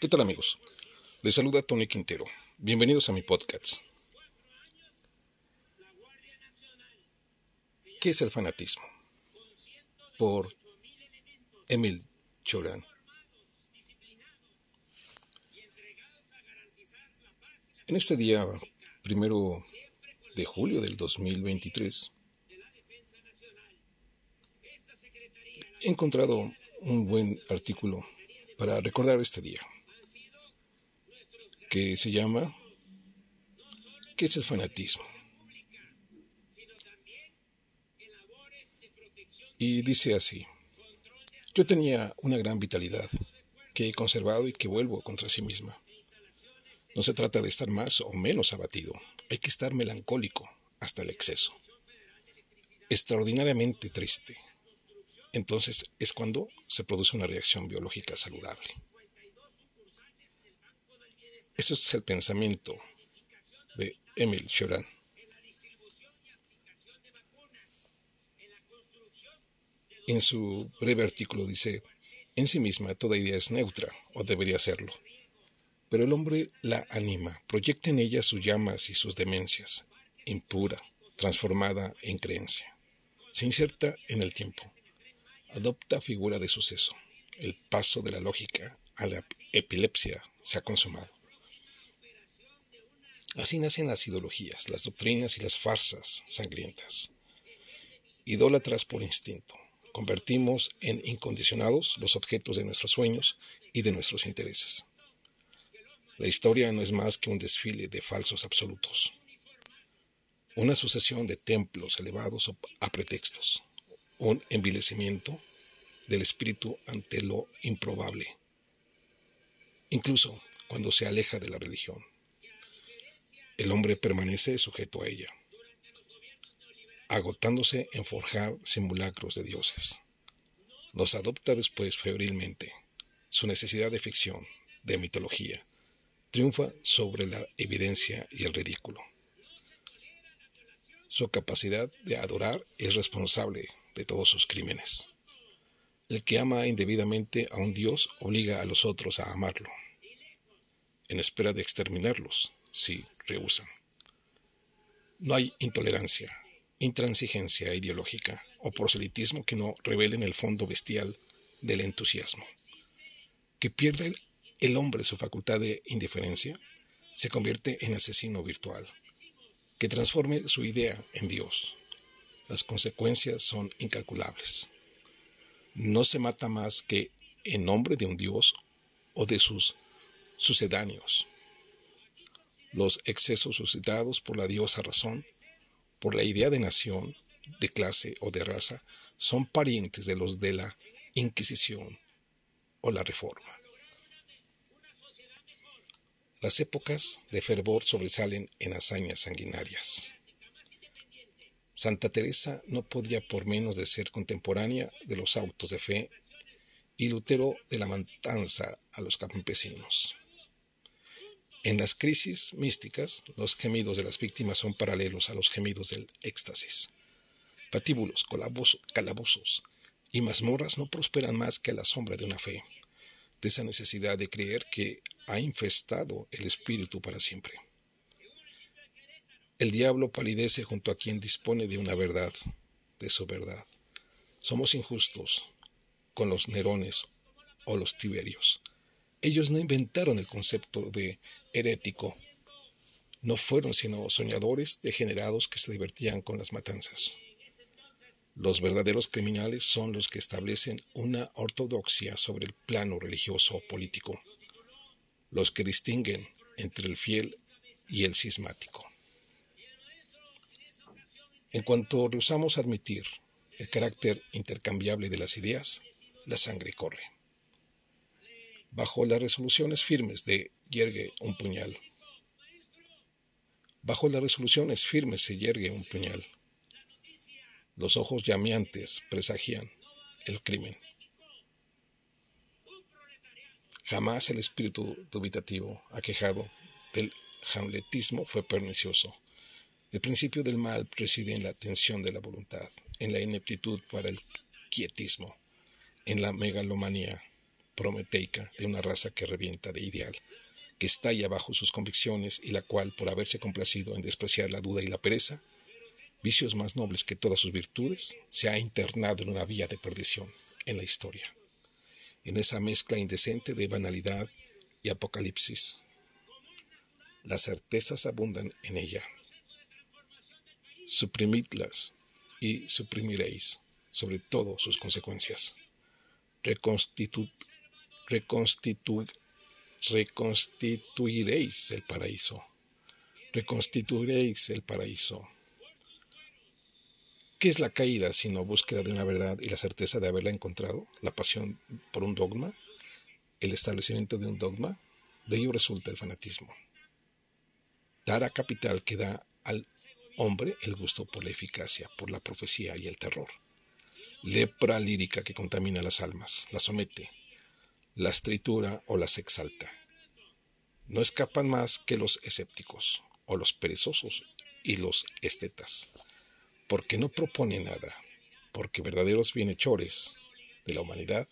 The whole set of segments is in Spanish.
¿Qué tal amigos? Les saluda Tony Quintero. Bienvenidos a mi podcast. ¿Qué es el fanatismo? Por Emil Choran. En este día, primero de julio del 2023, he encontrado un buen artículo para recordar este día, que se llama ¿Qué es el fanatismo? Y dice así, yo tenía una gran vitalidad que he conservado y que vuelvo contra sí misma. No se trata de estar más o menos abatido, hay que estar melancólico hasta el exceso, extraordinariamente triste, entonces es cuando se produce una reacción biológica saludable. Eso es el pensamiento de Emil Choran. En su breve artículo dice, en sí misma toda idea es neutra, o debería serlo, pero el hombre la anima, proyecta en ella sus llamas y sus demencias, impura, transformada en creencia, se inserta en el tiempo, adopta figura de suceso. El paso de la lógica a la epilepsia se ha consumado. Así nacen las ideologías, las doctrinas y las farsas sangrientas. Idólatras por instinto, convertimos en incondicionados los objetos de nuestros sueños y de nuestros intereses. La historia no es más que un desfile de falsos absolutos, una sucesión de templos elevados a pretextos, un envilecimiento del espíritu ante lo improbable, incluso cuando se aleja de la religión. El hombre permanece sujeto a ella, agotándose en forjar simulacros de dioses. Los adopta después febrilmente. Su necesidad de ficción, de mitología, triunfa sobre la evidencia y el ridículo. Su capacidad de adorar es responsable de todos sus crímenes. El que ama indebidamente a un Dios obliga a los otros a amarlo, en espera de exterminarlos si rehusan. No hay intolerancia, intransigencia ideológica o proselitismo que no revelen el fondo bestial del entusiasmo. Que pierde el hombre su facultad de indiferencia, se convierte en asesino virtual. Que transforme su idea en Dios, las consecuencias son incalculables. No se mata más que en nombre de un Dios o de sus sucedáneos. Los excesos suscitados por la diosa razón, por la idea de nación, de clase o de raza, son parientes de los de la Inquisición o la Reforma. Las épocas de fervor sobresalen en hazañas sanguinarias. Santa Teresa no podía por menos de ser contemporánea de los autos de fe y Lutero de la matanza a los campesinos. En las crisis místicas, los gemidos de las víctimas son paralelos a los gemidos del éxtasis. Patíbulos, calabozos y mazmorras no prosperan más que a la sombra de una fe, de esa necesidad de creer que ha infestado el espíritu para siempre. El diablo palidece junto a quien dispone de una verdad, de su verdad. Somos injustos con los Nerones o los Tiberios. Ellos no inventaron el concepto de herético. No fueron sino soñadores degenerados que se divertían con las matanzas. Los verdaderos criminales son los que establecen una ortodoxia sobre el plano religioso o político, los que distinguen entre el fiel y el cismático. En cuanto rehusamos admitir el carácter intercambiable de las ideas, la sangre corre. Bajo las resoluciones firmes de yergue un puñal. Bajo las resoluciones firmes se yergue un puñal. Los ojos llameantes presagian el crimen. Jamás el espíritu dubitativo, aquejado del hamletismo, fue pernicioso. El principio del mal reside en la tensión de la voluntad, en la ineptitud para el quietismo, en la megalomanía, prometeica de una raza que revienta de ideal, que estalla bajo sus convicciones y la cual, por haberse complacido en despreciar la duda y la pereza, vicios más nobles que todas sus virtudes, se ha internado en una vía de perdición en la historia, en esa mezcla indecente de banalidad y apocalipsis. Las certezas abundan en ella. Suprimidlas y suprimiréis, sobre todo sus consecuencias. Reconstitu reconstituiréis el paraíso. Reconstituiréis el paraíso. ¿Qué es la caída sino búsqueda de una verdad y la certeza de haberla encontrado? ¿La pasión por un dogma? ¿El establecimiento de un dogma? De ello resulta el fanatismo. Tara capital que da al hombre el gusto por la eficacia, por la profecía y el terror. Lepra lírica que contamina las almas, las somete, las tritura o las exalta. No escapan más que los escépticos o los perezosos y los estetas, porque no propone nada, porque verdaderos bienhechores de la humanidad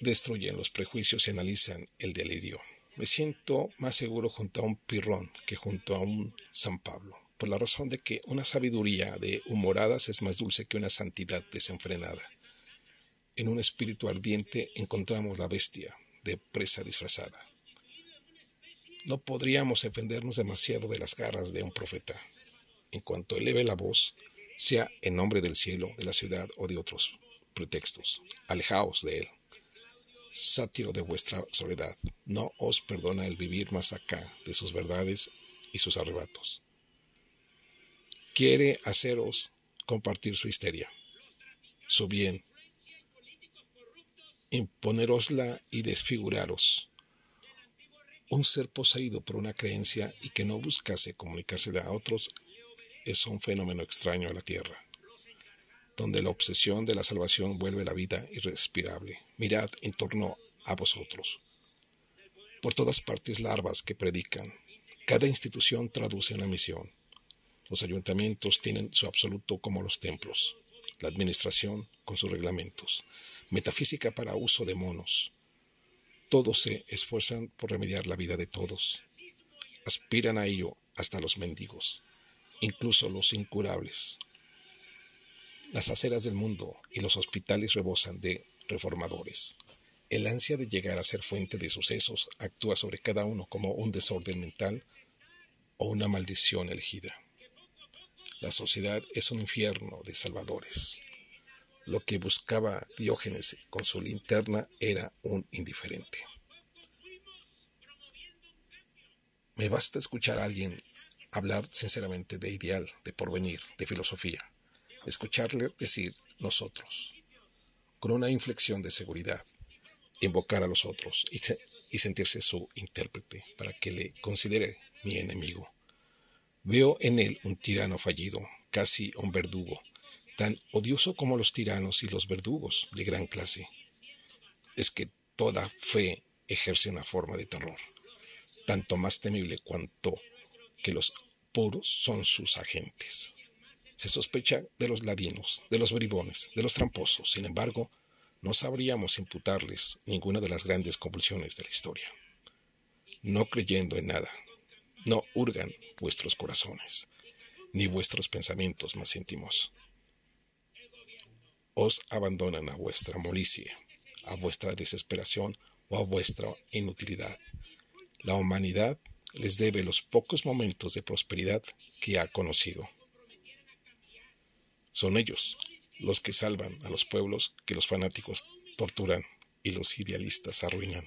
destruyen los prejuicios y analizan el delirio. Me siento más seguro junto a un pirrón que junto a un San Pablo, por la razón de que una sabiduría de humoradas es más dulce que una santidad desenfrenada. En un espíritu ardiente encontramos la bestia de presa disfrazada. No podríamos defendernos demasiado de las garras de un profeta. En cuanto eleve la voz, sea en nombre del cielo, de la ciudad o de otros pretextos, alejaos de él. Sátiro de vuestra soledad, no os perdona el vivir más acá de sus verdades y sus arrebatos. Quiere haceros compartir su histeria, su bien, imponerosla y desfiguraros. Un ser poseído por una creencia y que no buscase comunicársela a otros es un fenómeno extraño a la tierra, donde la obsesión de la salvación vuelve la vida irrespirable. Mirad en torno a vosotros. Por todas partes larvas que predican. Cada institución traduce una misión. Los ayuntamientos tienen su absoluto como los templos, la administración con sus reglamentos, metafísica para uso de monos. Todos se esfuerzan por remediar la vida de todos. Aspiran a ello hasta los mendigos, incluso los incurables. Las aceras del mundo y los hospitales rebosan de reformadores. El ansia de llegar a ser fuente de sucesos actúa sobre cada uno como un desorden mental o una maldición elegida. La sociedad es un infierno de salvadores. Lo que buscaba Diógenes con su linterna era un indiferente. Me basta escuchar a alguien hablar sinceramente de ideal, de porvenir, de filosofía. Escucharle decir nosotros, con una inflexión de seguridad, invocar a los otros y, y sentirse su intérprete para que le considere mi enemigo. Veo en él un tirano fallido, casi un verdugo, tan odioso como los tiranos y los verdugos de gran clase. Es que toda fe ejerce una forma de terror, tanto más temible cuanto que los puros son sus agentes. Se sospecha de los ladinos, de los bribones, de los tramposos, sin embargo, no sabríamos imputarles ninguna de las grandes convulsiones de la historia. No creyendo en nada, no hurgan vuestros corazones, ni vuestros pensamientos más íntimos os abandonan a vuestra molicie, a vuestra desesperación o a vuestra inutilidad. La humanidad les debe los pocos momentos de prosperidad que ha conocido. Son ellos los que salvan a los pueblos que los fanáticos torturan y los idealistas arruinan.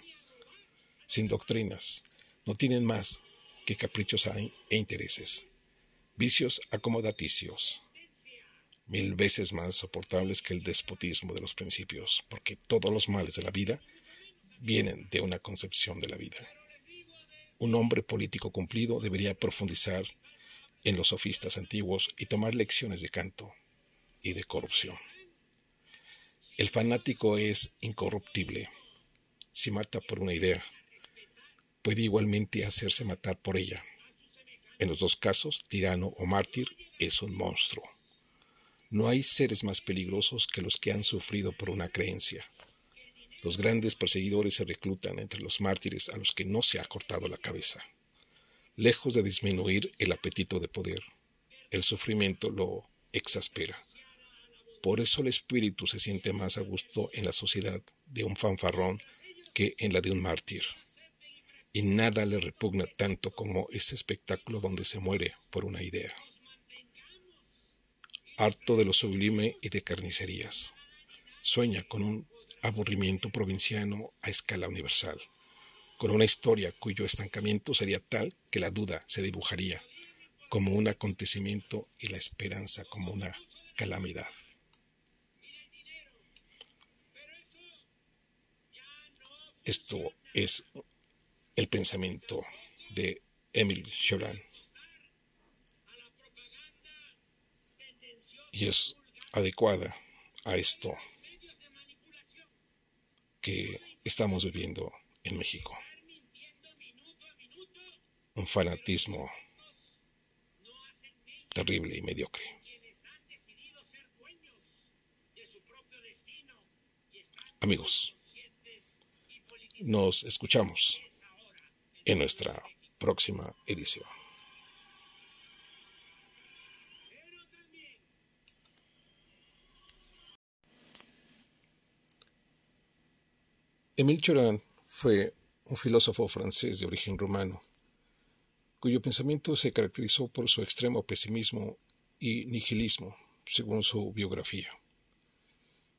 Sin doctrinas, no tienen más que caprichos e intereses, vicios acomodaticios, mil veces más soportables que el despotismo de los principios, porque todos los males de la vida vienen de una concepción de la vida. Un hombre político cumplido debería profundizar en los sofistas antiguos y tomar lecciones de canto y de corrupción. El fanático es incorruptible. Si mata por una idea, puede igualmente hacerse matar por ella. En los dos casos, tirano o mártir es un monstruo. No hay seres más peligrosos que los que han sufrido por una creencia. Los grandes perseguidores se reclutan entre los mártires a los que no se ha cortado la cabeza. Lejos de disminuir el apetito de poder, el sufrimiento lo exaspera. Por eso el espíritu se siente más a gusto en la sociedad de un fanfarrón que en la de un mártir. Y nada le repugna tanto como ese espectáculo donde se muere por una idea. Harto de lo sublime y de carnicerías. Sueña con un aburrimiento provinciano a escala universal, con una historia cuyo estancamiento sería tal que la duda se dibujaría como un acontecimiento y la esperanza como una calamidad. Esto es el pensamiento de Emil Cioran. Y es adecuada a esto que estamos viviendo en México. Un fanatismo terrible y mediocre. Amigos, nos escuchamos en nuestra próxima edición. Émile Choran fue un filósofo francés de origen rumano, cuyo pensamiento se caracterizó por su extremo pesimismo y nihilismo, según su biografía.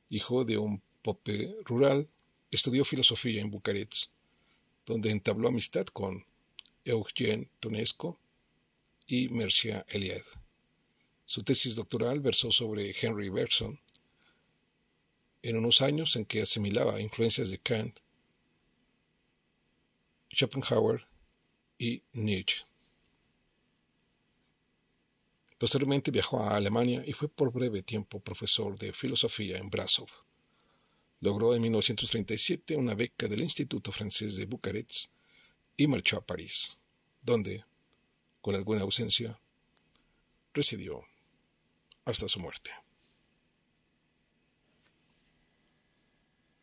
Hijo de un pope rural, Estudió filosofía en Bucarest, donde entabló amistad con Eugène Tonesco y Mercia Eliade. Su tesis doctoral versó sobre Henry Bergson en unos años en que asimilaba influencias de Kant, Schopenhauer y Nietzsche. Posteriormente viajó a Alemania y fue por breve tiempo profesor de filosofía en Brasov. Logró en 1937 una beca del Instituto Francés de Bucarest y marchó a París, donde, con alguna ausencia, residió hasta su muerte.